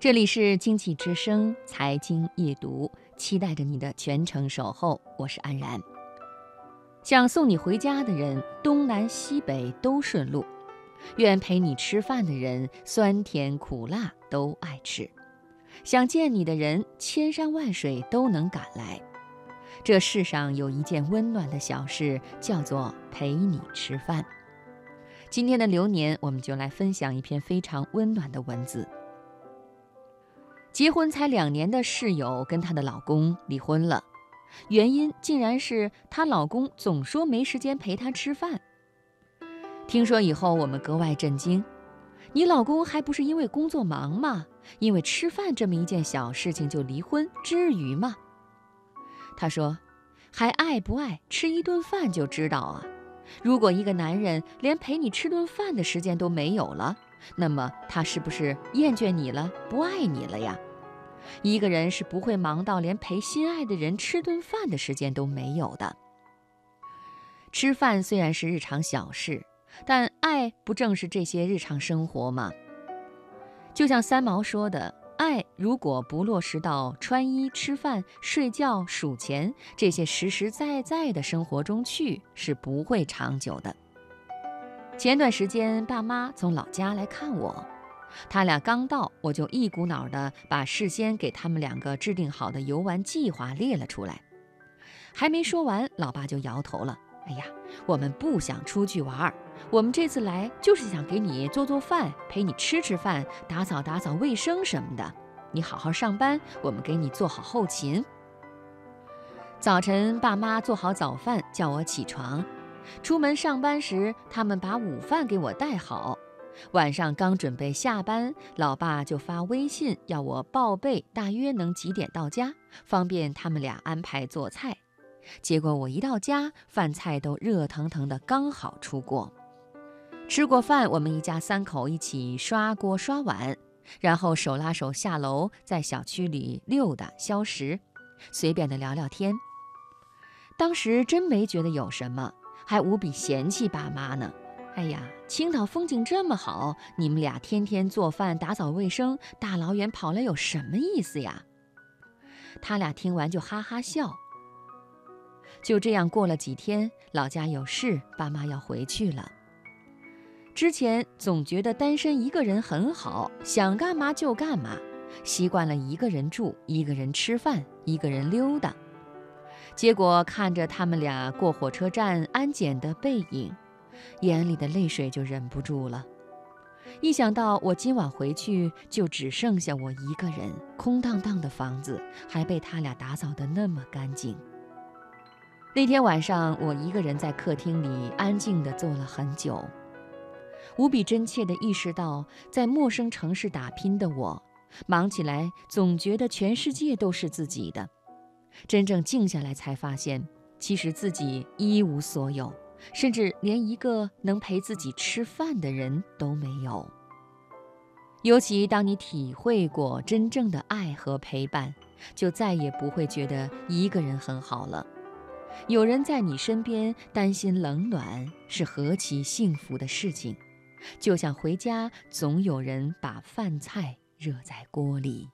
这里是经济之声财经夜读，期待着你的全程守候。我是安然。想送你回家的人，东南西北都顺路；愿陪你吃饭的人，酸甜苦辣都爱吃。想见你的人，千山万水都能赶来。这世上有一件温暖的小事，叫做陪你吃饭。今天的流年，我们就来分享一篇非常温暖的文字。结婚才两年的室友跟她的老公离婚了，原因竟然是她老公总说没时间陪她吃饭。听说以后，我们格外震惊。你老公还不是因为工作忙吗？因为吃饭这么一件小事情就离婚，至于吗？她说：“还爱不爱，吃一顿饭就知道啊。如果一个男人连陪你吃顿饭的时间都没有了，那么他是不是厌倦你了，不爱你了呀？”一个人是不会忙到连陪心爱的人吃顿饭的时间都没有的。吃饭虽然是日常小事，但爱不正是这些日常生活吗？就像三毛说的：“爱如果不落实到穿衣、吃饭、睡觉、数钱这些实实在在的生活中去，是不会长久的。”前段时间，爸妈从老家来看我。他俩刚到，我就一股脑的把事先给他们两个制定好的游玩计划列了出来。还没说完，老爸就摇头了：“哎呀，我们不想出去玩儿，我们这次来就是想给你做做饭，陪你吃吃饭，打扫打扫卫生什么的。你好好上班，我们给你做好后勤。”早晨，爸妈做好早饭，叫我起床。出门上班时，他们把午饭给我带好。晚上刚准备下班，老爸就发微信要我报备大约能几点到家，方便他们俩安排做菜。结果我一到家，饭菜都热腾腾的，刚好出锅。吃过饭，我们一家三口一起刷锅刷碗，然后手拉手下楼，在小区里溜达消食，随便的聊聊天。当时真没觉得有什么，还无比嫌弃爸妈呢。哎呀，青岛风景这么好，你们俩天天做饭、打扫卫生，大老远跑来有什么意思呀？他俩听完就哈哈笑。就这样过了几天，老家有事，爸妈要回去了。之前总觉得单身一个人很好，想干嘛就干嘛，习惯了一个人住、一个人吃饭、一个人溜达。结果看着他们俩过火车站安检的背影。眼里的泪水就忍不住了，一想到我今晚回去就只剩下我一个人，空荡荡的房子还被他俩打扫得那么干净。那天晚上，我一个人在客厅里安静地坐了很久，无比真切地意识到，在陌生城市打拼的我，忙起来总觉得全世界都是自己的，真正静下来才发现，其实自己一无所有。甚至连一个能陪自己吃饭的人都没有。尤其当你体会过真正的爱和陪伴，就再也不会觉得一个人很好了。有人在你身边，担心冷暖，是何其幸福的事情。就像回家，总有人把饭菜热在锅里。